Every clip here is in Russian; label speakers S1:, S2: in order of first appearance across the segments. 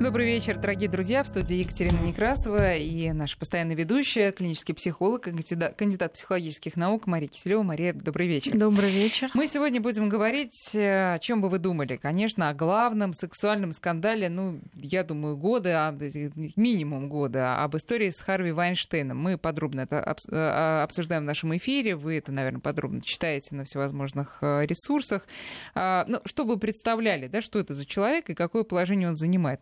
S1: Добрый вечер, дорогие друзья. В студии Екатерина Некрасова и наша постоянная ведущая, клинический психолог, кандидат, кандидат психологических наук Мария Киселева. Мария, добрый вечер.
S2: Добрый вечер.
S1: Мы сегодня будем говорить, э, о чем бы вы думали. Конечно, о главном сексуальном скандале, ну, я думаю, года, а, минимум года, об истории с Харви Вайнштейном. Мы подробно это э, а, обсуждаем в нашем эфире. Вы это, наверное, подробно читаете на всевозможных э, ресурсах. А, ну, что вы представляли, да, что это за человек и какое положение он занимает?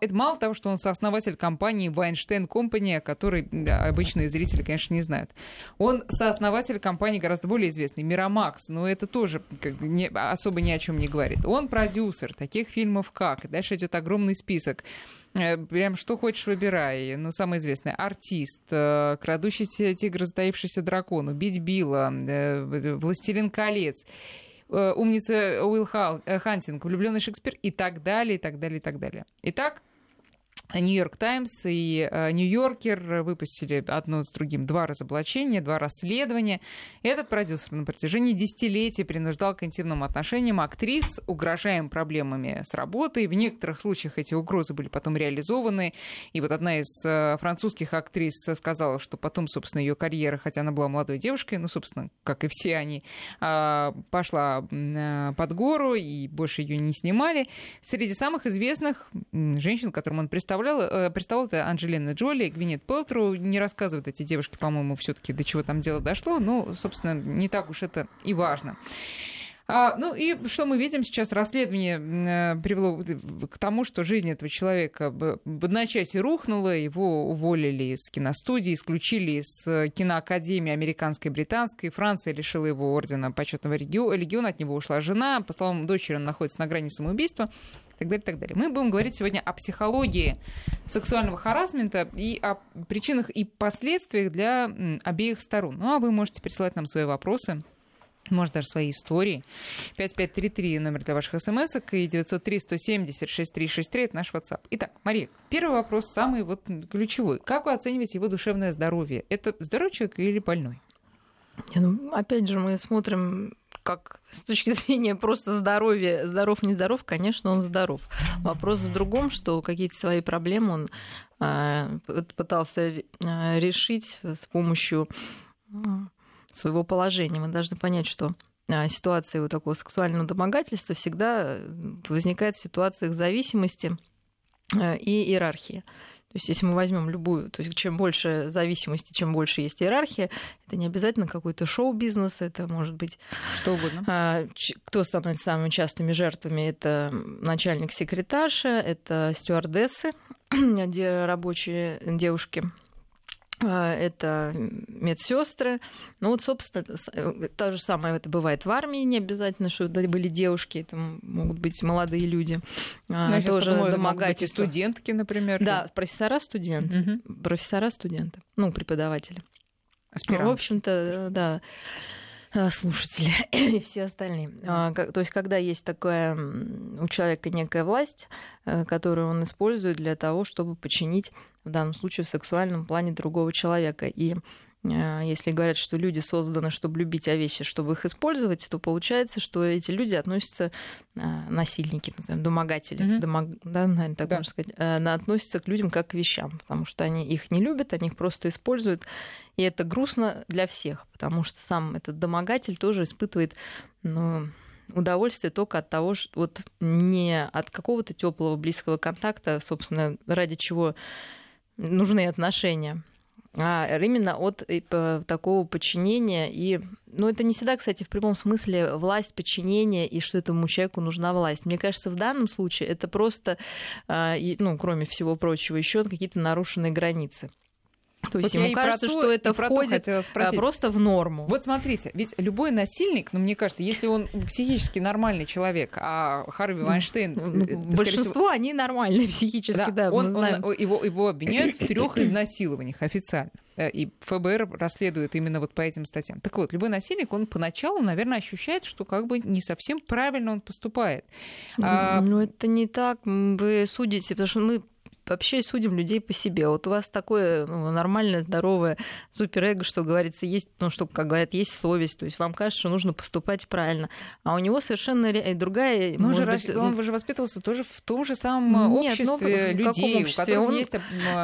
S1: Это мало того, что он сооснователь компании Weinstein Company, о которой обычные зрители, конечно, не знают. Он сооснователь компании гораздо более известной, Miramax, но это тоже как бы не, особо ни о чем не говорит. Он продюсер таких фильмов как, дальше идет огромный список э, Прям что хочешь выбирай. Ну, самый известный. Артист, э, Крадущийся тигр, затаившийся дракон, Убить Билла, э, Властелин колец. Э, умница Уилл э, Хантинг, влюбленный Шекспир и так далее, и так далее, и так далее. Итак, Нью-Йорк Таймс и э, Нью-Йоркер выпустили одно с другим два разоблачения, два расследования. Этот продюсер на протяжении десятилетий принуждал к интимным отношениям актрис, угрожая им проблемами с работой. В некоторых случаях эти угрозы были потом реализованы. И вот одна из э, французских актрис сказала, что потом, собственно, ее карьера, хотя она была молодой девушкой, ну, собственно, как и все они, а, пошла э, под гору, и больше ее не снимали. Среди самых известных женщин, которым он представлял, представляла, э, представляла Анджелина Джоли, Гвинет Пелтру. Не рассказывают эти девушки, по-моему, все таки до чего там дело дошло, но, собственно, не так уж это и важно. А, ну и что мы видим сейчас? Расследование э, привело к тому, что жизнь этого человека в одночасье рухнула, его уволили из киностудии, исключили из э, киноакадемии американской британской. Франция лишила его ордена почетного легиона, от него ушла жена. По словам дочери, он находится на грани самоубийства и так далее, и так далее. Мы будем говорить сегодня о психологии сексуального харасмента и о причинах и последствиях для обеих сторон. Ну а вы можете присылать нам свои вопросы может, даже свои истории. 5533 номер для ваших смс и 903-170-6363 это наш WhatsApp. Итак, Мария, первый вопрос, самый вот ключевой. Как вы оцениваете его душевное здоровье? Это здоровый человек или больной?
S2: Ну, опять же, мы смотрим как с точки зрения просто здоровья, здоров, не здоров, конечно, он здоров. Вопрос в другом, что какие-то свои проблемы он э, пытался э, решить с помощью своего положения. Мы должны понять, что а, ситуация вот такого сексуального домогательства всегда возникает в ситуациях зависимости а, и иерархии. То есть, если мы возьмем любую, то есть, чем больше зависимости, чем больше есть иерархия, это не обязательно какой-то шоу-бизнес, это может быть...
S1: Что угодно.
S2: А, кто становится самыми частыми жертвами? Это начальник секретарша, это стюардессы, рабочие девушки это медсестры. Ну вот, собственно, э, то же самое это бывает в армии, не обязательно, что это были девушки, это могут быть молодые люди.
S1: А, ну, тоже домогательство. студентки, например.
S2: Да, профессора, студенты. Угу. Профессора, студенты. Ну, преподаватели. Аспиранты. Ну, в общем-то, да. Э, слушатели и все остальные. А, то есть, когда есть такая у человека некая власть, э, которую он использует для того, чтобы подчинить, в данном случае, в сексуальном плане другого человека. И если говорят, что люди созданы, чтобы любить, а вещи, чтобы их использовать, то получается, что эти люди относятся насильники, назовем, домогатели, mm-hmm. домог... да, наверное, так да. можно сказать, относятся к людям как к вещам, потому что они их не любят, они их просто используют и это грустно для всех, потому что сам этот домогатель тоже испытывает ну, удовольствие только от того, что вот не от какого-то теплого близкого контакта, собственно, ради чего нужны отношения, а именно от э, такого подчинения. И, ну, это не всегда, кстати, в прямом смысле власть, подчинение, и что этому человеку нужна власть. Мне кажется, в данном случае это просто, а, ну, кроме всего прочего, еще какие-то нарушенные границы. То есть вот ему кажется, что это входит а, просто в норму.
S1: Вот смотрите, ведь любой насильник, ну, мне кажется, если он психически нормальный человек, а Харви Вайнштейн...
S2: Ну, э, большинство, всего... они нормальные психически, да. да
S1: он, он, его, его обвиняют в трех изнасилованиях официально. Э, и ФБР расследует именно вот по этим статьям. Так вот, любой насильник, он поначалу, наверное, ощущает, что как бы не совсем правильно он поступает.
S2: А... Ну, это не так. Вы судите, потому что мы вообще судим людей по себе. Вот у вас такое ну, нормальное, здоровое суперэго, что говорится, есть, ну, что, как говорят, есть совесть, то есть вам кажется, что нужно поступать правильно. А у него совершенно другая...
S1: Но он, же, быть... он же воспитывался тоже в том же самом Нет, обществе но, людей, обществе? у которых он... есть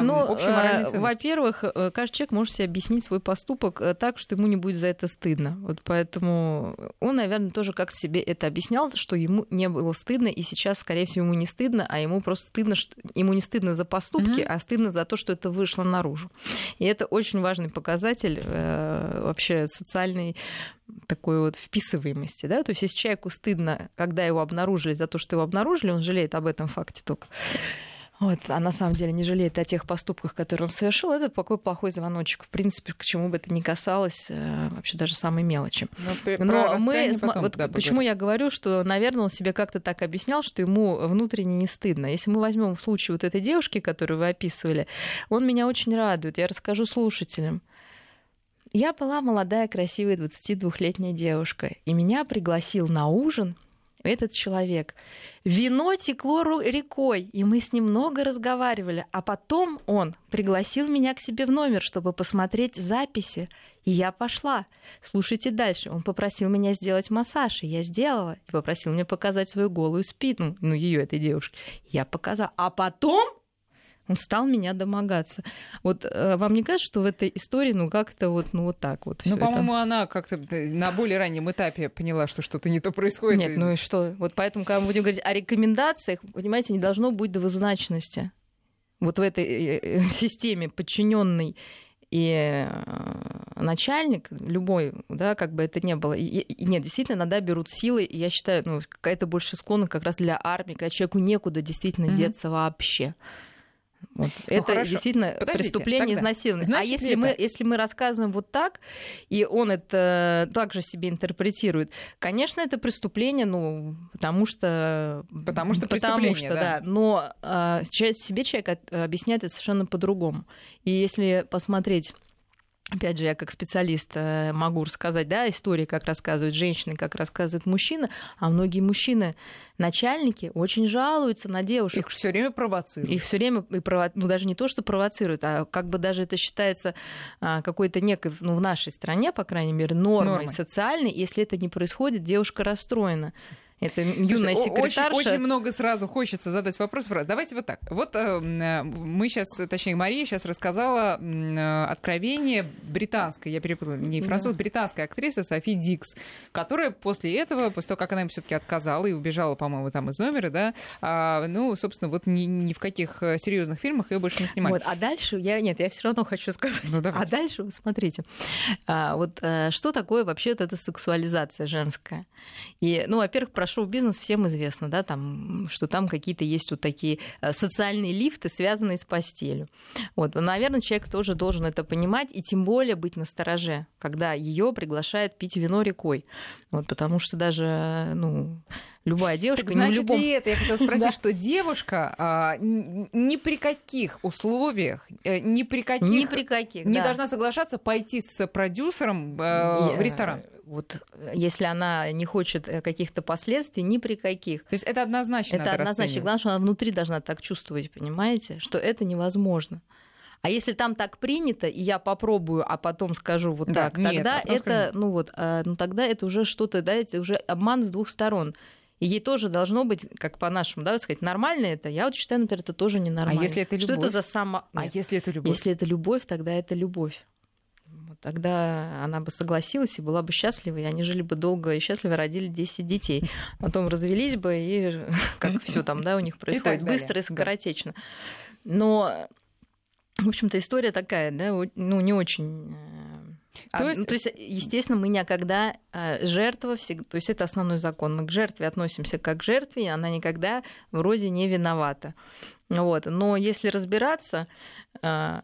S2: ну, общая моральная ценность. Во-первых, э, каждый человек может себе объяснить свой поступок э, так, что ему не будет за это стыдно. Вот поэтому он, наверное, тоже как-то себе это объяснял, что ему не было стыдно, и сейчас, скорее всего, ему не стыдно, а ему просто стыдно, что ему не стыдно за поступки, mm-hmm. а стыдно за то, что это вышло наружу. И это очень важный показатель э, вообще социальной такой вот вписываемости, да, то есть если человеку стыдно, когда его обнаружили за то, что его обнаружили, он жалеет об этом факте только. Вот, а на самом деле не жалеет о тех поступках, которые он совершил. Это такой плохой звоночек. В принципе, к чему бы это ни касалось, э, вообще даже самой мелочи. Но, Но мы, потом, вот да, почему я говорю, что, наверное, он себе как-то так объяснял, что ему внутренне не стыдно. Если мы возьмем в случае вот этой девушки, которую вы описывали, он меня очень радует. Я расскажу слушателям. Я была молодая, красивая 22-летняя девушка, и меня пригласил на ужин этот человек. Вино текло рекой, и мы с ним много разговаривали. А потом он пригласил меня к себе в номер, чтобы посмотреть записи. И я пошла. Слушайте дальше. Он попросил меня сделать массаж, и я сделала. И попросил мне показать свою голую спину, ну, ее этой девушки. Я показала. А потом он стал меня домогаться. Вот э, вам не кажется, что в этой истории, ну, как-то вот, ну, вот так вот
S1: Ну, по-моему, это... она как-то на более раннем этапе поняла, что что-то не то происходит.
S2: Нет, ну и что? Вот поэтому, когда мы будем говорить о рекомендациях, понимаете, не должно быть двузначности. Вот в этой э, э, системе подчиненный и начальник любой, да, как бы это ни было, и, и нет, действительно, иногда берут силы, и я считаю, ну, какая-то больше склонна как раз для армии, когда человеку некуда действительно mm-hmm. деться вообще. Вот. Ну, это хорошо. действительно Подождите, преступление изнасилования. А если мы, если мы рассказываем вот так, и он это также себе интерпретирует, конечно, это преступление, ну, потому что...
S1: Потому что потому что, да. да.
S2: Но э, себе человек объясняет это совершенно по-другому. И если посмотреть Опять же, я как специалист э, могу рассказать, да, истории, как рассказывают женщины, как рассказывают мужчины, а многие мужчины, начальники, очень жалуются на девушек.
S1: Их все время провоцируют.
S2: Их все время, и прово... ну даже не то, что провоцируют, а как бы даже это считается а, какой-то некой, ну в нашей стране, по крайней мере, нормой, нормой. социальной. Если это не происходит, девушка расстроена. Это юная секретарша.
S1: Очень, очень много сразу хочется задать вопрос. Давайте вот так. Вот э, мы сейчас, точнее, Мария сейчас рассказала э, откровение британской, я перепутала, не француз, да. британской актрисы Софи Дикс, которая после этого, после того, как она им все-таки отказала и убежала, по-моему, там из номера, да, а, ну, собственно, вот ни, ни в каких э, серьезных фильмах ее больше не снимали. Вот,
S2: а дальше я нет, я все равно хочу сказать. Ну, а дальше, смотрите, а, вот что такое вообще вот эта сексуализация женская? И, ну, во-первых, про шоу-бизнес всем известно, да, там, что там какие-то есть вот такие э, социальные лифты, связанные с постелью. Вот, наверное, человек тоже должен это понимать и тем более быть настороже, когда ее приглашают пить вино рекой. Вот, потому что даже, ну, любая девушка. Так,
S1: значит,
S2: любом...
S1: и это я хотела спросить, да. что девушка а, ни при каких условиях, э, ни при каких,
S2: ни при каких
S1: не да. должна соглашаться пойти с продюсером э, в ресторан.
S2: Вот если она не хочет э, каких-то последствий, ни при каких.
S1: То есть это однозначно.
S2: Это однозначно. Главное, что она внутри должна так чувствовать, понимаете, что это невозможно. А если там так принято, и я попробую, а потом скажу вот да, так, нет, тогда это, скажу... ну вот, ну тогда это уже что-то, да, это уже обман с двух сторон. И ей тоже должно быть, как по-нашему, да, сказать, нормально это. Я вот считаю, например, это тоже ненормально.
S1: А если это любовь?
S2: Что это за само...
S1: А Нет. если это любовь?
S2: Если это любовь, тогда это любовь. Тогда она бы согласилась и была бы счастлива, и они жили бы долго и счастливо, родили 10 детей. Потом развелись бы, и как все там, да, у них происходит быстро и скоротечно. Но, в общем-то, история такая, да, ну, не очень э, то, а, есть... Ну, то есть, естественно, мы никогда а, жертва, всегда, то есть это основной закон. Мы к жертве относимся как к жертве, и она никогда вроде не виновата. Вот. Но если разбираться, а,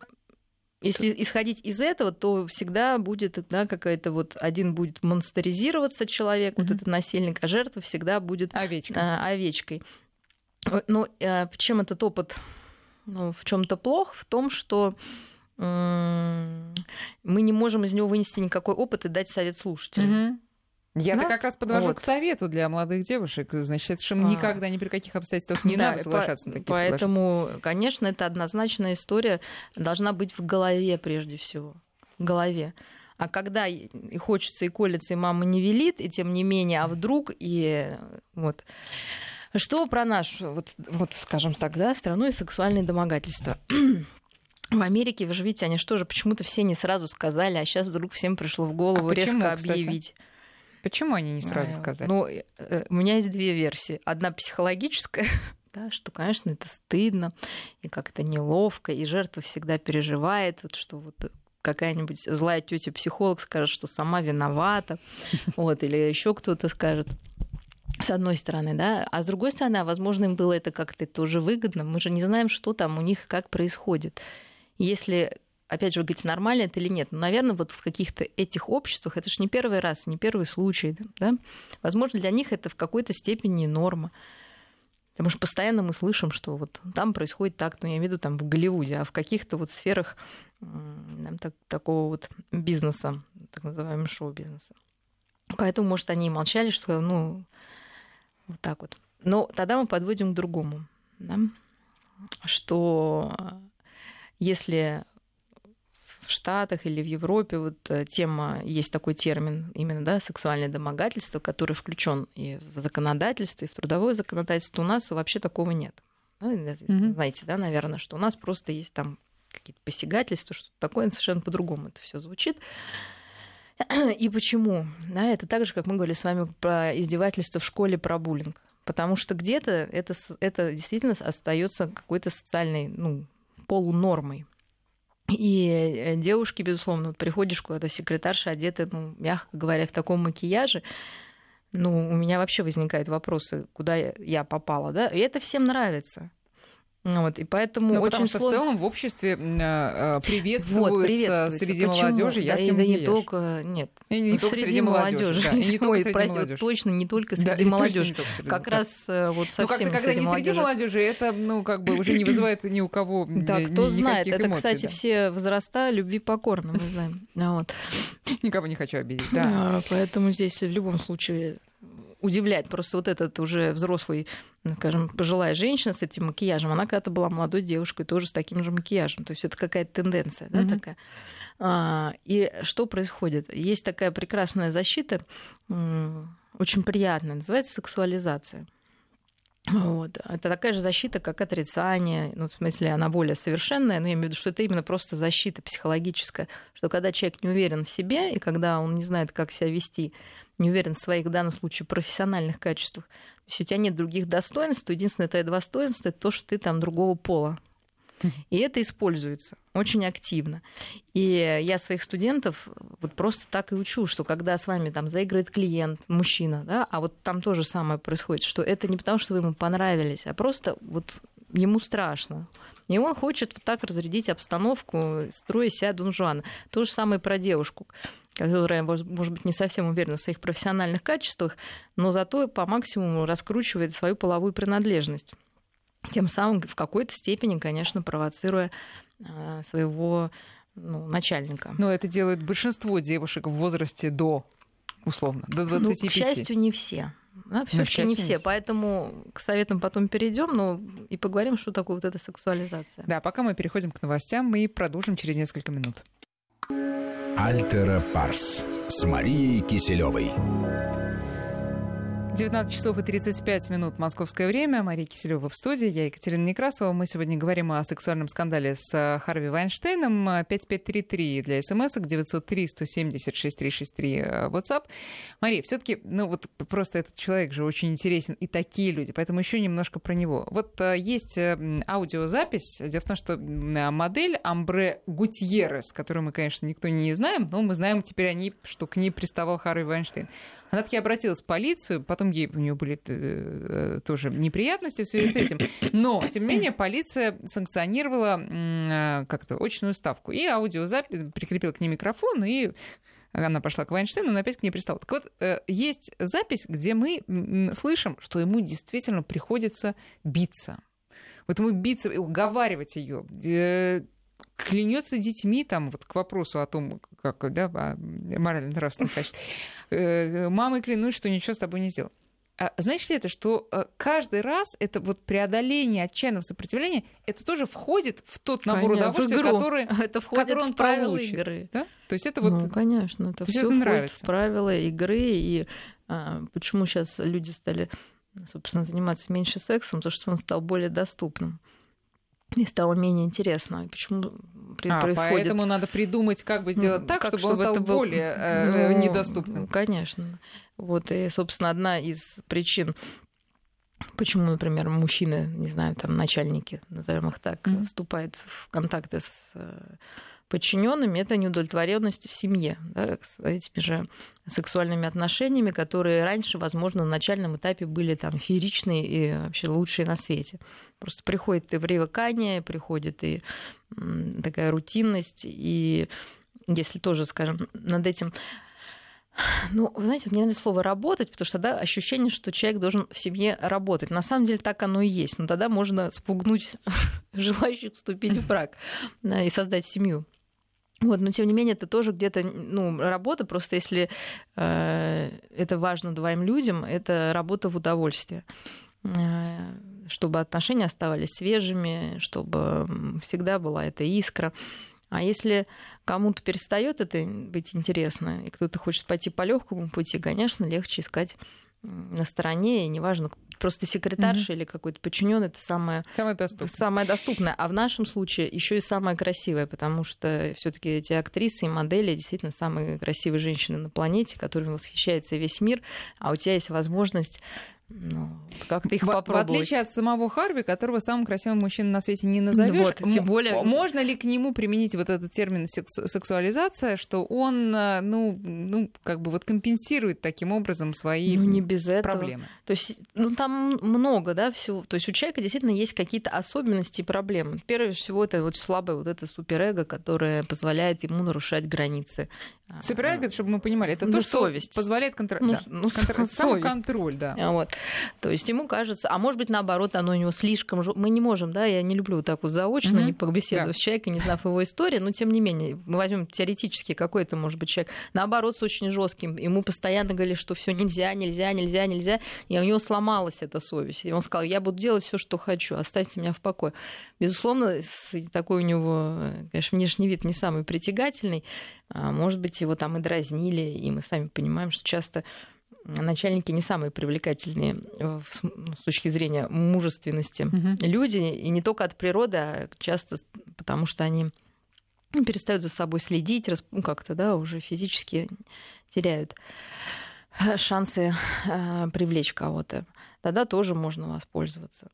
S2: если исходить из этого, то всегда будет да, какая-то вот один будет монстеризироваться человек, mm-hmm. вот этот насильник, а жертва всегда будет
S1: овечкой.
S2: А, овечкой. Ну, а, чем этот опыт ну, в чем-то плох? В том, что мы не можем из него вынести никакой опыт и дать совет слушателям.
S1: Угу. Я-то да? как раз подвожу вот. к совету для молодых девушек. Значит, это что а. никогда ни при каких обстоятельствах не да, надо соглашаться по- на такие
S2: Поэтому, конечно, это однозначная история должна быть в голове прежде всего. В голове. А когда и хочется, и колется, и мама не велит, и тем не менее, а вдруг, и вот. Что про наш, вот, вот скажем так, да, страну и сексуальные домогательства? В Америке, вы же видите, они что же почему-то все не сразу сказали, а сейчас вдруг всем пришло в голову а почему, резко объявить. Кстати?
S1: Почему они не сразу а, сказали?
S2: Ну, э, у меня есть две версии. Одна психологическая, да, что, конечно, это стыдно и как-то неловко, и жертва всегда переживает, вот, что вот какая-нибудь злая тетя психолог скажет, что сама виновата, вот, или еще кто-то скажет. С одной стороны, да, а с другой стороны, а возможно, им было это как-то тоже выгодно. Мы же не знаем, что там у них как происходит. Если опять же, вы говорите, нормально это или нет. Но, наверное, вот в каких-то этих обществах это же не первый раз, не первый случай. Да? Возможно, для них это в какой-то степени норма. Потому что постоянно мы слышим, что вот там происходит так, ну, я имею в виду там в Голливуде, а в каких-то вот сферах там, так, такого вот бизнеса, так называемого шоу-бизнеса. Поэтому, может, они и молчали, что, ну, вот так вот. Но тогда мы подводим к другому, да? что если в Штатах или в Европе вот э, тема, есть такой термин именно, да, сексуальное домогательство, который включен и в законодательство, и в трудовое законодательство, у нас вообще такого нет. Mm-hmm. Знаете, да, наверное, что у нас просто есть там какие-то посягательства, что такое, совершенно по-другому это все звучит. И почему? Да, это так же, как мы говорили с вами про издевательство в школе, про буллинг. Потому что где-то это, это действительно остается какой-то социальной ну, полунормой. И э, девушки, безусловно, вот приходишь куда-то, секретарша одета, ну, мягко говоря, в таком макияже, ну, у меня вообще возникают вопросы, куда я попала, да, и это всем нравится. Вот, и поэтому
S1: ну,
S2: очень
S1: потому что
S2: сложно...
S1: в целом в обществе э, приветствуется, вот, приветствуется. среди Почему? молодежи
S2: да, и, да не только нет
S1: и не, не только среди, молодежи, да,
S2: не только среди прости, молодежи. точно не только среди да, молодежи как среди, раз да. вот совсем
S1: ну, как когда
S2: среди
S1: не среди молодежи это ну как бы уже не вызывает ни у кого
S2: да кто знает это кстати все возраста любви покорны мы знаем. Вот.
S1: Никого не хочу обидеть да
S2: поэтому здесь в любом случае удивляет. Просто вот этот уже взрослый, скажем, пожилая женщина с этим макияжем, она когда-то была молодой девушкой, тоже с таким же макияжем. То есть это какая-то тенденция, да, mm-hmm. такая. А, и что происходит? Есть такая прекрасная защита, очень приятная, называется сексуализация. Вот. Это такая же защита, как отрицание. Ну, в смысле, она более совершенная, но я имею в виду, что это именно просто защита психологическая, что когда человек не уверен в себе, и когда он не знает, как себя вести, не уверен в своих, в данном случае, профессиональных качествах, то есть у тебя нет других достоинств, то единственное твое достоинство это то, что ты там другого пола. И это используется очень активно. И я своих студентов вот просто так и учу, что когда с вами там заигрывает клиент, мужчина, да, а вот там тоже самое происходит, что это не потому, что вы ему понравились, а просто вот ему страшно. И он хочет вот так разрядить обстановку, строя себя Дон Жуана. То же самое про девушку которая, может быть, не совсем уверена в своих профессиональных качествах, но зато по максимуму раскручивает свою половую принадлежность. Тем самым в какой-то степени, конечно, провоцируя а, своего ну, начальника.
S1: Но это делает большинство девушек в возрасте до, условно, до 25. Ну,
S2: к счастью, не все. Да, все-таки не все. Поэтому к советам потом перейдем, но и поговорим, что такое вот эта сексуализация.
S1: Да, пока мы переходим к новостям, мы продолжим через несколько минут.
S3: Альтера Парс с Марией Киселевой.
S1: 19 часов и 35 минут московское время. Мария Киселева в студии. Я Екатерина Некрасова. Мы сегодня говорим о сексуальном скандале с э, Харви Вайнштейном. 5533 для смс 903 170 6363 WhatsApp. Мария, все таки ну вот просто этот человек же очень интересен. И такие люди. Поэтому еще немножко про него. Вот э, есть э, аудиозапись. Дело в том, что модель Амбре Гутьеррес, которую мы, конечно, никто не знаем, но мы знаем теперь о ней, что к ней приставал Харви Вайнштейн. Она таки обратилась в полицию, потом ей, у нее были э, э, тоже неприятности в связи с этим. Но, тем не менее, полиция санкционировала э, как-то очную ставку. И аудиозапись прикрепила к ней микрофон, и она пошла к Вайнштейну, но опять к ней пристала. Так вот, есть запись, где мы слышим, что ему действительно приходится биться. Вот ему биться, уговаривать ее, клянется детьми, там, вот к вопросу о том, как, да, морально-нравственном качестве. Э, мамой клянусь, что ничего с тобой не сделал. А знаешь ли это, что э, каждый раз это вот преодоление отчаянного сопротивления, это тоже входит в тот набор конечно, удовольствия, который,
S2: это который он
S1: в правила
S2: получит. игры.
S1: Да? То есть это вот...
S2: Ну, конечно, это все нравится. в правила игры. И а, почему сейчас люди стали, собственно, заниматься меньше сексом, то что он стал более доступным и стало менее интересно. Почему
S1: а, происходит? Поэтому надо придумать, как бы сделать ну, так, как, чтобы, чтобы он стал был... более э, ну, недоступным.
S2: Конечно. Вот, и, собственно, одна из причин, почему, например, мужчины, не знаю, там начальники, назовем их так, mm-hmm. вступают в контакты с э, подчиненными, это неудовлетворенность в семье, да, с этими же сексуальными отношениями, которые раньше, возможно, на начальном этапе были там фееричные и вообще лучшие на свете. Просто приходит и привыкание, приходит и такая рутинность, и если тоже, скажем, над этим ну, вы знаете, мне надо слово работать, потому что тогда ощущение, что человек должен в семье работать. На самом деле так оно и есть. Но тогда можно спугнуть желающих вступить в брак и создать семью. Вот, но тем не менее, это тоже где-то ну, работа, просто если э, это важно двоим людям, это работа в удовольствие. Э, чтобы отношения оставались свежими, чтобы всегда была эта искра. А если кому-то перестает это быть интересно, и кто-то хочет пойти по легкому пути, конечно, легче искать на стороне, и неважно, просто секретарша mm-hmm. или какой-то подчиненный, это самое,
S1: самое, доступное.
S2: самое доступное. А в нашем случае еще и самое красивое, потому что все-таки эти актрисы и модели действительно самые красивые женщины на планете, которыми восхищается весь мир, а у тебя есть возможность ну, как ты их в, попробовать?
S1: В отличие от самого Харви, которого самым красивым мужчиной на свете не назовешь.
S2: Вот, тем более...
S1: Можно ли к нему применить вот этот термин сексуализация, что он, э, ну, ну, как бы вот компенсирует таким образом свои
S2: ну, не без этого.
S1: проблемы?
S2: То есть, ну, там много, да, всего. То есть у человека действительно есть какие-то особенности и проблемы. Прежде всего, это вот слабое вот это суперэго, которое позволяет ему нарушать границы.
S1: Суперэго, чтобы мы понимали, это
S2: ну,
S1: то,
S2: совесть.
S1: что позволяет контролировать.
S2: Ну, да. ну, контр...
S1: Самоконтроль, да.
S2: Вот. То есть ему кажется, а может быть наоборот, оно у него слишком... Мы не можем, да, я не люблю так вот заочно, mm-hmm. не побеседовать да. с человеком, не знав его истории, но тем не менее, мы возьмем теоретически какой-то, может быть, человек, наоборот, с очень жестким, ему постоянно говорили, что все нельзя, нельзя, нельзя, нельзя, и у него сломалась эта совесть. И он сказал, я буду делать все, что хочу, оставьте меня в покое. Безусловно, такой у него, конечно, внешний вид не самый притягательный, а, может быть, его там и дразнили, и мы сами понимаем, что часто начальники не самые привлекательные ну, с точки зрения мужественности угу. люди, и не только от природы, а часто потому что они перестают за собой следить, ну, как-то, да, уже физически теряют шансы э, привлечь кого-то. Тогда тоже можно воспользоваться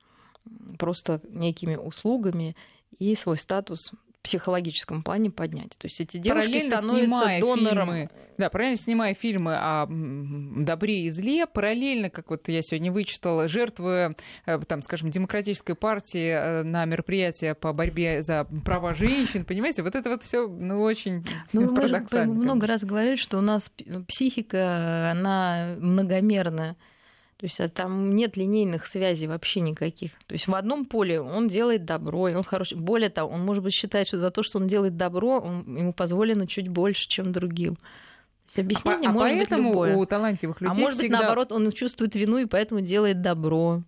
S2: просто некими услугами и свой статус психологическом плане поднять. То есть эти девушки становятся донором.
S1: Фильмы, да, параллельно снимая фильмы о добре и зле, параллельно, как вот я сегодня вычитала, жертвы, э, там, скажем, демократической партии э, на мероприятия по борьбе за права женщин, понимаете, вот это вот все, ну, очень ну, парадоксально.
S2: Мы много раз говорили, что у нас психика, она многомерная. То есть а там нет линейных связей вообще никаких. То есть в одном поле он делает добро, и он хороший. Более того, он, может быть, считает, что за то, что он делает добро, он, ему позволено чуть больше, чем другим. То есть объяснение а, может
S1: а
S2: быть любое.
S1: у талантливых людей
S2: А может
S1: всегда...
S2: быть, наоборот, он чувствует вину и поэтому делает добро.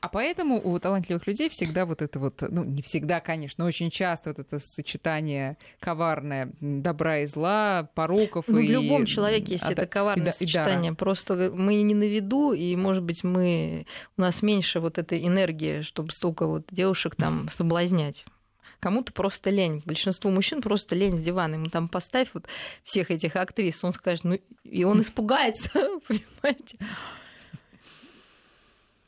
S1: А поэтому у талантливых людей всегда вот это вот, ну, не всегда, конечно, очень часто вот это сочетание коварное добра и зла, пороков
S2: ну,
S1: и...
S2: в любом человеке есть а, это коварное и, сочетание. И Просто мы не на виду, и, может быть, мы... у нас меньше вот этой энергии, чтобы столько вот девушек там соблазнять. Кому-то просто лень. Большинству мужчин просто лень с дивана. Ему там поставь вот всех этих актрис, он скажет, ну, и он испугается, понимаете?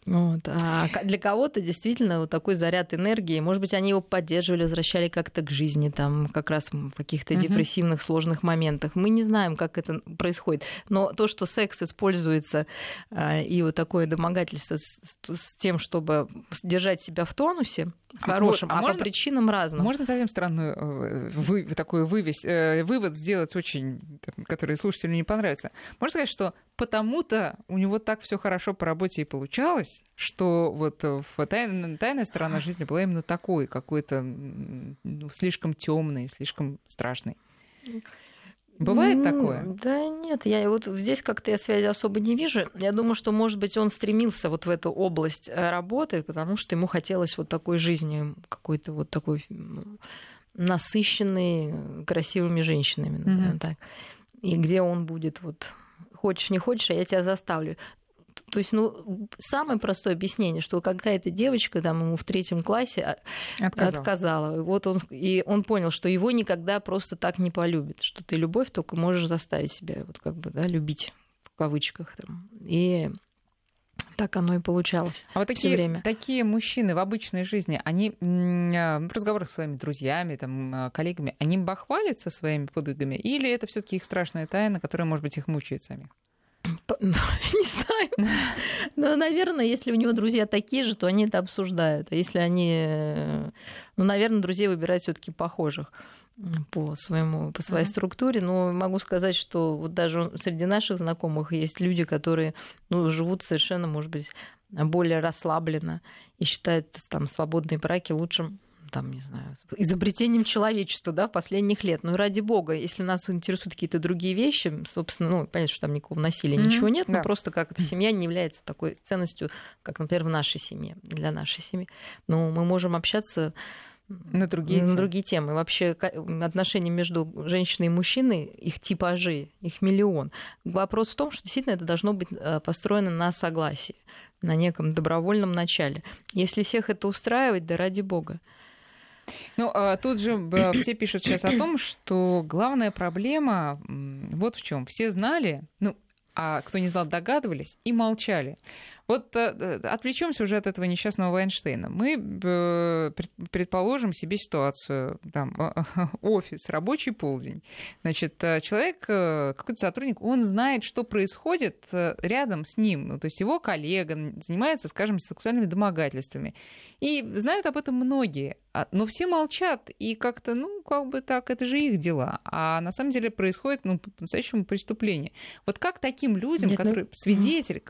S2: Вот. А для кого-то действительно вот такой заряд энергии, может быть, они его поддерживали, возвращали как-то к жизни, там, как раз в каких-то депрессивных, сложных моментах. Мы не знаем, как это происходит. Но то, что секс используется а, и вот такое домогательство с, с тем, чтобы держать себя в тонусе, хорошем, вот, а, а можно, по причинам разным.
S1: Можно совсем странную э, вы, такой вывес, э, вывод сделать очень, который слушателю не понравится. Можно сказать, что потому-то у него так все хорошо по работе и получалось, случилось, что вот в тайная, тайная сторона жизни была именно такой, какой-то ну, слишком темной, слишком страшной? Бывает
S2: ну,
S1: такое?
S2: Да нет, я вот здесь как-то я связи особо не вижу. Я думаю, что, может быть, он стремился вот в эту область э, работы, потому что ему хотелось вот такой жизни, какой-то вот такой насыщенной красивыми женщинами, назовем mm-hmm. так. И где он будет вот хочешь не хочешь, а я тебя заставлю. То есть, ну, самое простое объяснение, что какая-то девочка там ему в третьем классе отказала. отказала. Вот он, и он понял, что его никогда просто так не полюбит, что ты любовь только можешь заставить себя вот как бы, да, любить в кавычках. Там. И так оно и получалось.
S1: А вот такие, время. такие мужчины в обычной жизни, они а, в разговорах с своими друзьями, там, а, коллегами, они бахвалятся своими подвигами? Или это все таки их страшная тайна, которая, может быть, их мучает самих?
S2: Не знаю. Но, наверное, если у него друзья такие же, то они это обсуждают. А если они... Ну, наверное, друзей выбирать все таки похожих по своему по своей mm-hmm. структуре, но могу сказать, что вот даже среди наших знакомых есть люди, которые ну, живут совершенно, может быть, более расслабленно и считают там свободные браки лучшим там, не знаю, изобретением человечества, да, последних лет. Ну, ради бога, если нас интересуют какие-то другие вещи, собственно, ну, понятно, что там никакого насилия, mm-hmm. ничего нет, да. но просто как эта семья не является такой ценностью, как, например, в нашей семье, для нашей семьи. Но мы можем общаться
S1: на другие,
S2: на темы. другие темы. Вообще отношения между женщиной и мужчиной, их типажи, их миллион. Вопрос в том, что действительно это должно быть э, построено на согласии, на неком добровольном начале. Если всех это устраивает, да ради бога.
S1: Ну, а тут же все пишут сейчас о том, что главная проблема вот в чем. Все знали, ну, а кто не знал, догадывались и молчали. Вот э, отвлечемся уже от этого несчастного Вайнштейна. Мы э, предположим себе ситуацию, там, офис, рабочий полдень. Значит, э, человек, какой-то сотрудник, он знает, что происходит рядом с ним. Ну, то есть его коллега занимается, скажем, сексуальными домогательствами. И знают об этом многие. А, но все молчат, и как-то, ну, как бы так, это же их дела. А на самом деле происходит, ну, по-настоящему преступление. Вот как таким людям, Нет, ну, которые ну... свидетели,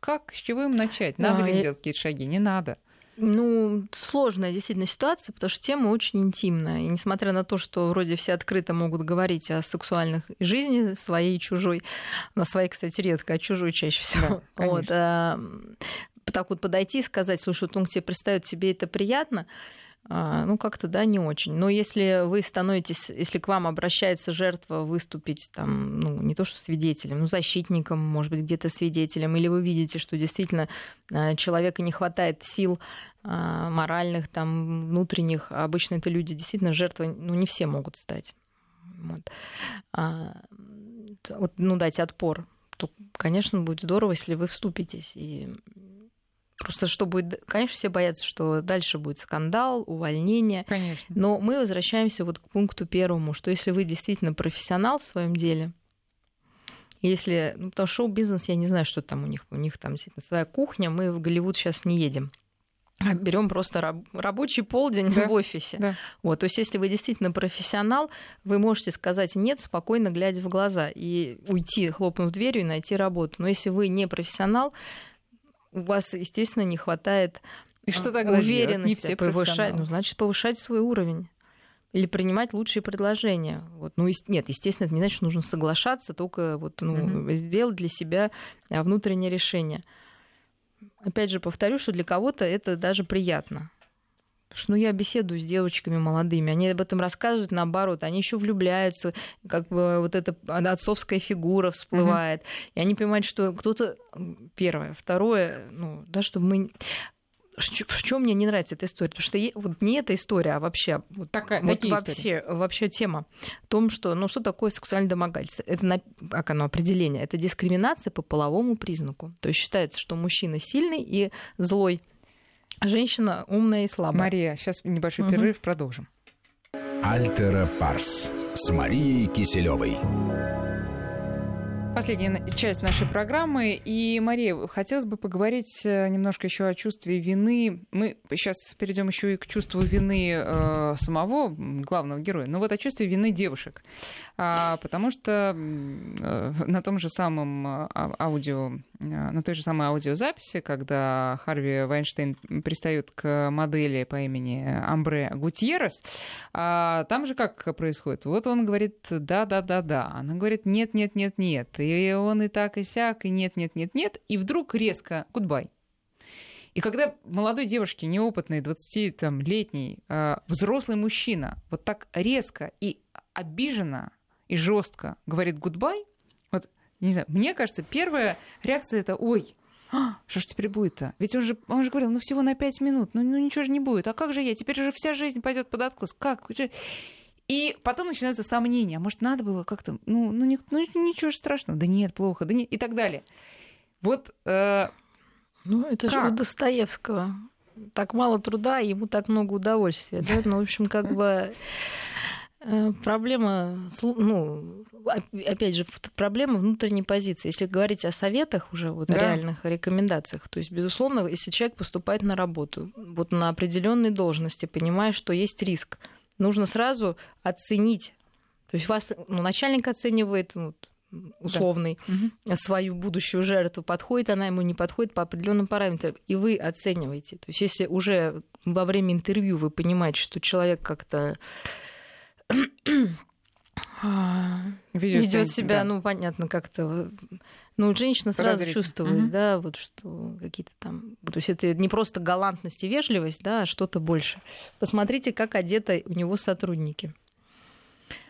S1: как, с чего им начать? Надо а, ли им делать какие-то шаги? Не надо.
S2: Ну, сложная действительно ситуация, потому что тема очень интимная. И несмотря на то, что вроде все открыто могут говорить о сексуальных жизни своей и чужой, на своей, кстати, редко, а чужой чаще всего. Да, вот, а, так вот подойти и сказать, слушай, вот он к тебе пристает, тебе это приятно, ну, как-то, да, не очень. Но если вы становитесь, если к вам обращается жертва выступить там, ну, не то что свидетелем, ну, защитником, может быть, где-то свидетелем, или вы видите, что действительно а, человека не хватает сил а, моральных, там, внутренних, обычно это люди действительно жертвы, ну, не все могут стать. Вот. вот ну, дать отпор, то, конечно, будет здорово, если вы вступитесь. И Просто что будет... Конечно, все боятся, что дальше будет скандал, увольнение.
S1: Конечно.
S2: Но мы возвращаемся вот к пункту первому, что если вы действительно профессионал в своем деле, если... Ну, потому что шоу-бизнес, я не знаю, что там у них. У них там действительно своя кухня, мы в Голливуд сейчас не едем. А берем просто раб- рабочий полдень да, в офисе. Да. Вот, то есть, если вы действительно профессионал, вы можете сказать нет, спокойно глядя в глаза и уйти, хлопнув дверью и найти работу. Но если вы не профессионал, у вас, естественно, не хватает
S1: и что тогда уверенности
S2: не все повышать. Ну, значит, повышать свой уровень или принимать лучшие предложения. Вот. Ну, нет, естественно, это не значит, что нужно соглашаться, только вот, ну, mm-hmm. сделать для себя а, внутреннее решение. Опять же, повторю, что для кого-то это даже приятно. Потому что ну, я беседую с девочками молодыми, они об этом рассказывают наоборот, они еще влюбляются, как бы вот эта отцовская фигура всплывает, mm-hmm. и они понимают, что кто-то первое, второе, ну да, что мы в чем мне не нравится эта история? Потому что вот не эта история, а вообще вот,
S1: Такая,
S2: вот вообще, вообще тема в том, что ну что такое сексуальное домогательство? Это как оно определение? Это дискриминация по половому признаку. То есть считается, что мужчина сильный и злой, Женщина умная и слабая.
S1: Мария, сейчас небольшой угу. перерыв, продолжим.
S3: Альтера Парс с Марией Киселевой.
S1: Последняя часть нашей программы. И, Мария, хотелось бы поговорить э, немножко еще о чувстве вины. Мы сейчас перейдем еще и к чувству вины э, самого главного героя. Но вот о чувстве вины девушек. А, потому что э, на том же самом а, аудио, э, на той же самой аудиозаписи, когда Харви Вайнштейн пристает к модели по имени Амбре Гутьеррес, а, там же как происходит? Вот он говорит да-да-да-да. Она говорит нет-нет-нет-нет и он и так, и сяк, и нет, нет, нет, нет, и вдруг резко гудбай. И когда молодой девушке, неопытной, 20-летней, а, взрослый мужчина вот так резко и обиженно и жестко говорит гудбай, вот, не знаю, мне кажется, первая реакция это «Ой, а, что ж теперь будет-то? Ведь он же, он же говорил, ну всего на пять минут, ну, ну ничего же не будет. А как же я? Теперь уже вся жизнь пойдет под откос. Как? И потом начинаются сомнения. Может, надо было как-то... Ну, ну, не, ну ничего же страшного. Да нет, плохо. Да нет. И так далее. Вот... Э,
S2: ну, это как? же у Достоевского. Так мало труда, ему так много удовольствия. Да? Ну, в общем, как бы... Э, проблема, ну, опять же, проблема внутренней позиции. Если говорить о советах уже, вот да. реальных рекомендациях, то есть, безусловно, если человек поступает на работу, вот на определенной должности, понимая, что есть риск, нужно сразу оценить. То есть вас ну, начальник оценивает вот, условный да. свою будущую жертву, подходит она ему, не подходит по определенным параметрам, и вы оцениваете. То есть если уже во время интервью вы понимаете, что человек как-то ведет себя, да. ну понятно, как-то ну, женщина сразу чувствует, угу. да, вот что какие-то там... То есть это не просто галантность и вежливость, да, а что-то больше. Посмотрите, как одеты у него сотрудники.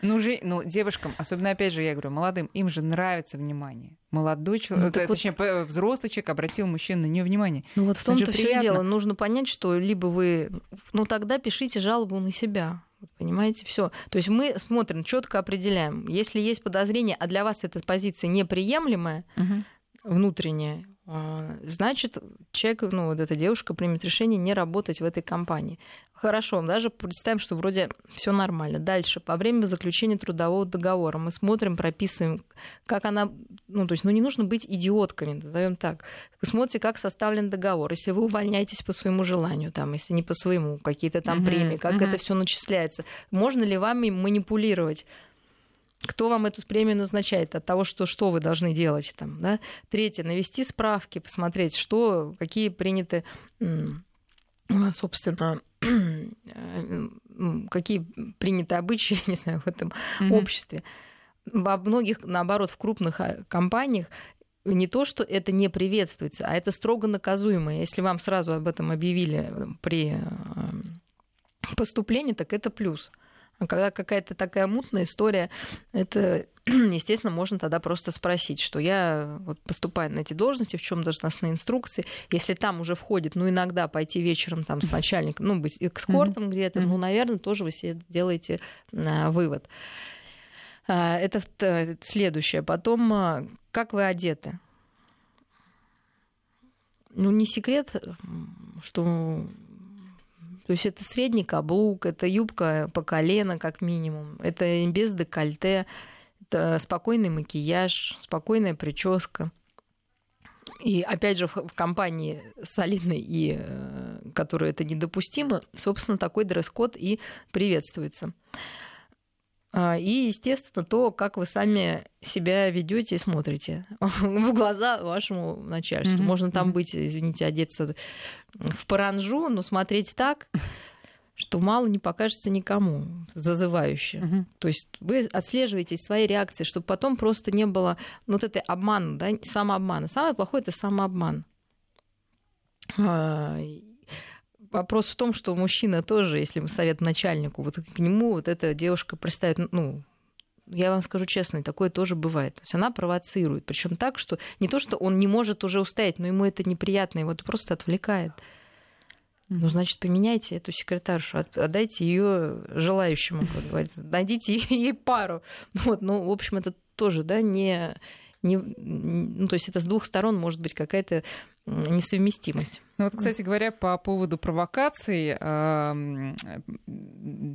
S1: Ну, же, ну, девушкам, особенно, опять же, я говорю, молодым, им же нравится внимание. Молодой человек, ну, точнее, вот... взрослый человек обратил мужчину на нее внимание.
S2: Ну, вот в том-то все дело. Нужно понять, что либо вы... Ну, тогда пишите жалобу на себя. Понимаете, все. То есть мы смотрим, четко определяем. Если есть подозрение, а для вас эта позиция неприемлемая, угу. внутренняя, а, значит, человек, ну, вот эта девушка примет решение не работать в этой компании. Хорошо, даже представим, что вроде все нормально. Дальше, по время заключения трудового договора мы смотрим, прописываем, как она, ну, то есть, ну, не нужно быть идиотками, назовем так. Вы смотрите, как составлен договор. Если вы увольняетесь по своему желанию, там, если не по своему, какие-то там uh-huh, премии, как uh-huh. это все начисляется, можно ли вами манипулировать? кто вам эту премию назначает, от того, что, что вы должны делать. Там, да? Третье, навести справки, посмотреть, что, какие приняты, собственно, какие приняты обычаи, не знаю, в этом mm-hmm. обществе. Во многих, наоборот, в крупных а, компаниях не то, что это не приветствуется, а это строго наказуемо. Если вам сразу об этом объявили при поступлении, так это плюс. А когда какая-то такая мутная история, это, естественно, можно тогда просто спросить, что я вот поступаю на эти должности, в чем должностные инструкции. Если там уже входит, ну, иногда пойти вечером там с начальником, ну, быть экскортом mm-hmm. где-то, mm-hmm. ну, наверное, тоже вы себе делаете а, вывод. А, это следующее. Потом, а, как вы одеты? Ну, не секрет, что то есть это средний каблук, это юбка по колено как минимум, это без декольте, это спокойный макияж, спокойная прическа. И опять же, в компании солидной и э, которой это недопустимо, собственно, такой дресс-код и приветствуется. А, и, естественно, то, как вы сами себя ведете и смотрите в глаза вашему начальству. Mm-hmm. Можно там быть, извините, одеться в паранжу, но смотреть так, что мало не покажется никому зазывающе. Mm-hmm. То есть вы отслеживаете свои реакции, чтобы потом просто не было ну, вот этой обмана, да, самообмана. Самое плохое это самообман. Вопрос в том, что мужчина тоже, если совет начальнику, вот к нему вот эта девушка представит, ну, я вам скажу честно, такое тоже бывает. То есть она провоцирует. Причем так, что не то, что он не может уже устоять, но ему это неприятно, его это просто отвлекает. Ну, значит, поменяйте эту секретаршу, отдайте ее желающему, как говорится, найдите ей пару. Вот, ну, в общем, это тоже, да, не, не, ну, то есть это с двух сторон может быть какая-то несовместимость.
S1: Ну вот, кстати говоря, по поводу провокаций,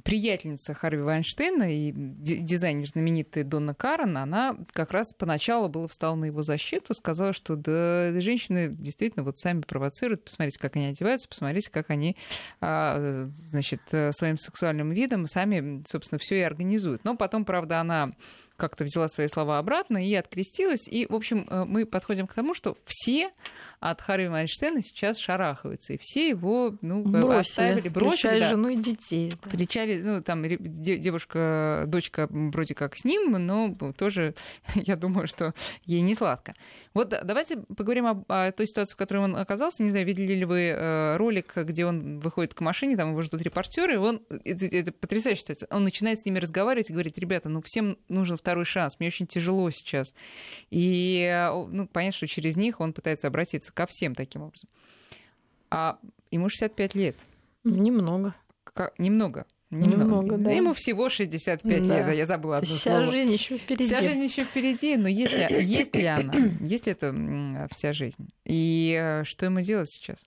S1: приятельница Харви Вайнштейна и дизайнер знаменитый Донна Карен, она как раз поначалу была встала на его защиту, сказала, что да, женщины действительно вот сами провоцируют, посмотрите, как они одеваются, посмотрите, как они, а, значит, своим сексуальным видом сами, собственно, все и организуют. Но потом, правда, она как-то взяла свои слова обратно и открестилась. И, в общем, э, мы подходим к тому, что все от Харви Майнштейна сейчас шарахаются. И все его ну,
S2: бросили, оставили, бросили. Да. жену и детей.
S1: Да. Кричали, ну, там девушка, дочка вроде как с ним, но тоже, я думаю, что ей не сладко. Вот давайте поговорим об, о той ситуации, в которой он оказался. Не знаю, видели ли вы э, ролик, где он выходит к машине, там его ждут репортеры, и он, это, это потрясающая ситуация, он начинает с ними разговаривать и говорит, ребята, ну, всем нужен второй шанс, мне очень тяжело сейчас. И, э, ну, понятно, что через них он пытается обратиться ко всем таким образом. А ему 65 лет.
S2: Немного.
S1: Как, немного.
S2: Немного, немного да.
S1: Ему всего 65 да. лет, да, я забыла одно
S2: вся
S1: слово.
S2: Жизнь еще впереди.
S1: Вся жизнь еще впереди, но есть ли, есть ли она? Есть ли это вся жизнь? И э, что ему делать сейчас?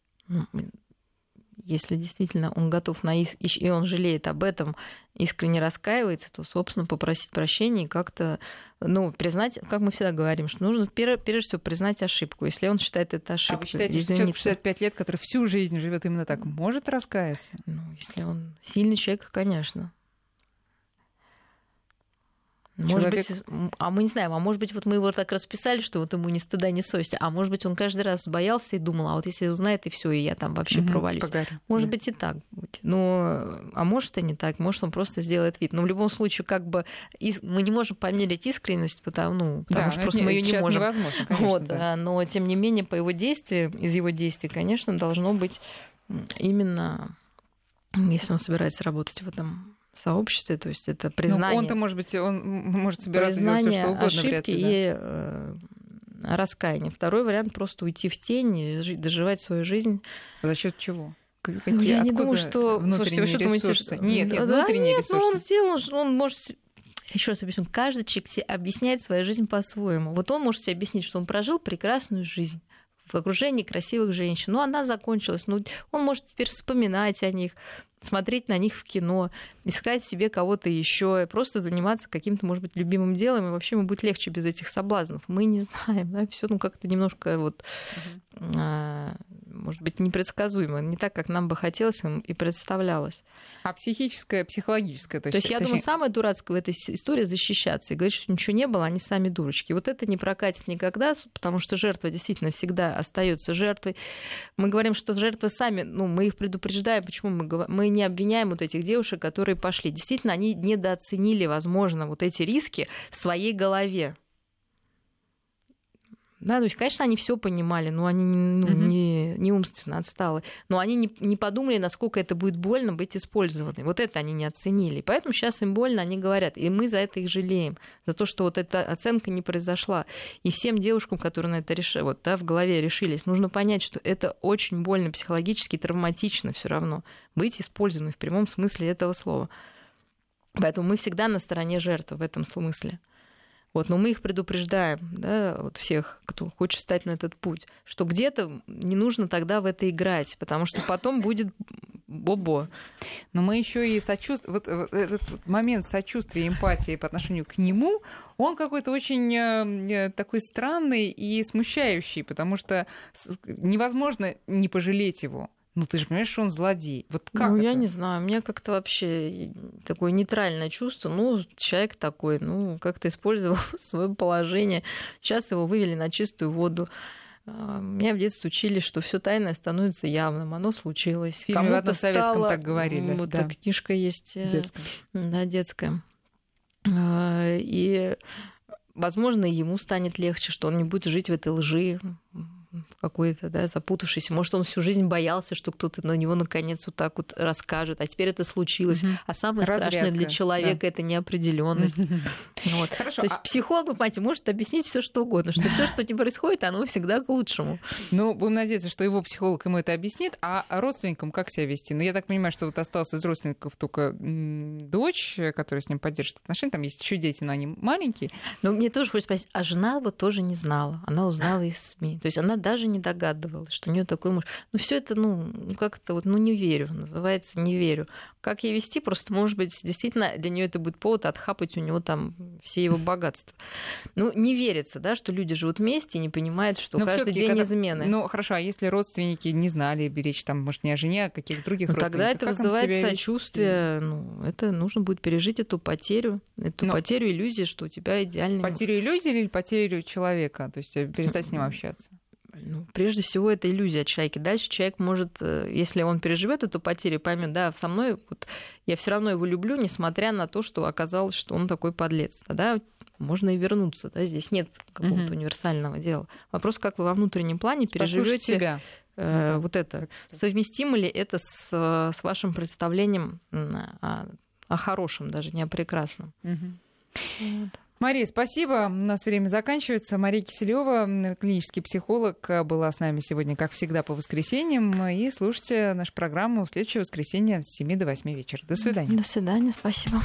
S2: Если действительно он готов на иск, и он жалеет об этом, искренне раскаивается, то, собственно, попросить прощения и как-то, ну, признать, как мы всегда говорим, что нужно прежде всего признать ошибку. Если он считает это ошибкой, а вы
S1: считаете, что человек 65 лет, который всю жизнь живет именно так, может раскаяться?
S2: Ну, если он сильный человек, конечно. Может Человек... быть, а мы не знаем, а может быть, вот мы его так расписали, что вот ему ни стыда, ни совести, а может быть, он каждый раз боялся и думал, а вот если узнает, и все, и я там вообще угу, провалюсь. Погорю. Может да. быть, и так будет. Но, а может, и не так, может, он просто сделает вид. Но в любом случае, как бы мы не можем померить искренность, потому, ну, потому да, что просто мы ее не можем.
S1: Невозможно, конечно, вот,
S2: да. Но, тем не менее, по его действию, из его действий, конечно, должно быть именно, если он собирается работать в этом сообществе, то есть это ну, признание.
S1: Ну, он-то, может быть, он может собираться делать все, что угодно.
S2: ошибки ли, да? и э, раскаяние. Второй вариант просто уйти в тень и жить, доживать свою жизнь.
S1: За счет чего?
S2: Какие, ну, я не думаю, что
S1: внутренние Слушайте, вы ресурсы? Думаете,
S2: нет, нет, да, внутренние нет, ресурсы. Ну, он сделал, он может еще раз объясню, каждый человек себе объясняет свою жизнь по-своему. Вот он может себе объяснить, что он прожил прекрасную жизнь в окружении красивых женщин. Ну, она закончилась. Ну, он может теперь вспоминать о них, смотреть на них в кино, искать себе кого-то еще, просто заниматься каким-то, может быть, любимым делом, и вообще ему будет легче без этих соблазнов. Мы не знаем, да, все ну как-то немножко вот, угу. а, может быть, непредсказуемо, не так, как нам бы хотелось и представлялось.
S1: А психическое, психологическое,
S2: то есть, то есть я точнее... думаю, самое дурацкое в этой истории защищаться и говорить, что ничего не было, они сами дурочки. Вот это не прокатит никогда, потому что жертва действительно всегда остается жертвой. Мы говорим, что жертвы сами, ну, мы их предупреждаем, почему мы, мы не обвиняем вот этих девушек, которые пошли. Действительно, они недооценили, возможно, вот эти риски в своей голове. Да, то есть, конечно, они все понимали, но они ну, угу. не, не умственно отсталы. Но они не, не подумали, насколько это будет больно быть использованной. Вот это они не оценили. Поэтому сейчас им больно, они говорят. И мы за это их жалеем. За то, что вот эта оценка не произошла. И всем девушкам, которые на это решили, вот, да, в голове решились, нужно понять, что это очень больно психологически, травматично все равно. Быть использованной в прямом смысле этого слова. Поэтому мы всегда на стороне жертвы в этом смысле. Вот, но мы их предупреждаем, да, вот всех, кто хочет встать на этот путь, что где-то не нужно тогда в это играть, потому что потом будет бобо.
S1: Но мы еще и сочувствуем, вот этот момент сочувствия, эмпатии по отношению к нему, он какой-то очень э, такой странный и смущающий, потому что невозможно не пожалеть его. Ну, ты же понимаешь, что он злодей. Вот как
S2: ну,
S1: это?
S2: я не знаю. У меня как-то вообще такое нейтральное чувство. Ну, человек такой, ну, как-то использовал свое положение. Сейчас его вывели на чистую воду. А, меня в детстве учили, что все тайное становится явным. Оно случилось.
S1: В фильме Кому-то в советском стало... так говорили.
S2: Вот да. книжка есть. Э, детская. Да, детская. А, и, возможно, ему станет легче, что он не будет жить в этой лжи какой-то, да, запутавшийся. Может, он всю жизнь боялся, что кто-то на него наконец вот так вот расскажет, а теперь это случилось. Угу. А самое Разрядка, страшное для человека да. это неопределенность. Вот. Хорошо. То есть а... психолог, вы понимаете, может объяснить все что угодно, что все, что не происходит, оно всегда к лучшему.
S1: Ну, будем надеяться, что его психолог ему это объяснит, а родственникам как себя вести? Ну, я так понимаю, что вот остался из родственников только дочь, которая с ним поддерживает отношения, там есть еще дети, но они маленькие.
S2: Но мне тоже хочется спросить, а жена вот тоже не знала, она узнала из СМИ, то есть она даже не догадывалась, что у нее такой муж. Ну, все это, ну, как-то вот, ну, не верю, называется, не верю. Как ей вести? Просто, может быть, действительно для нее это будет повод отхапать у него там все его богатства. Ну, не верится, да, что люди живут вместе и не понимают, что Но каждый день когда... измены.
S1: Ну, хорошо, а если родственники не знали беречь, там, может, не о жене, а каких-то других ну,
S2: Тогда это вызывает сочувствие. Вести? Ну, это нужно будет пережить эту потерю, эту Но... потерю иллюзии, что у тебя идеальный...
S1: Потерю иллюзии или потерю человека? То есть э, перестать с ним общаться?
S2: Ну, прежде всего, это иллюзия человека. Дальше человек может, э, если он переживет эту потерю, поймет, да, со мной вот, я все равно его люблю, несмотря на то, что оказалось, что он такой подлец. Тогда можно и вернуться. Да? Здесь нет какого-то угу. универсального дела. Вопрос, как вы во внутреннем плане переживете себя. Э, ну, вот это. Совместимо ли это с, с вашим представлением о, о хорошем, даже не о прекрасном? Угу.
S1: Вот. Мария, спасибо. У нас время заканчивается. Мария Киселева, клинический психолог, была с нами сегодня, как всегда, по воскресеньям. И слушайте нашу программу в следующее воскресенье с 7 до 8 вечера. До свидания.
S2: До свидания, спасибо.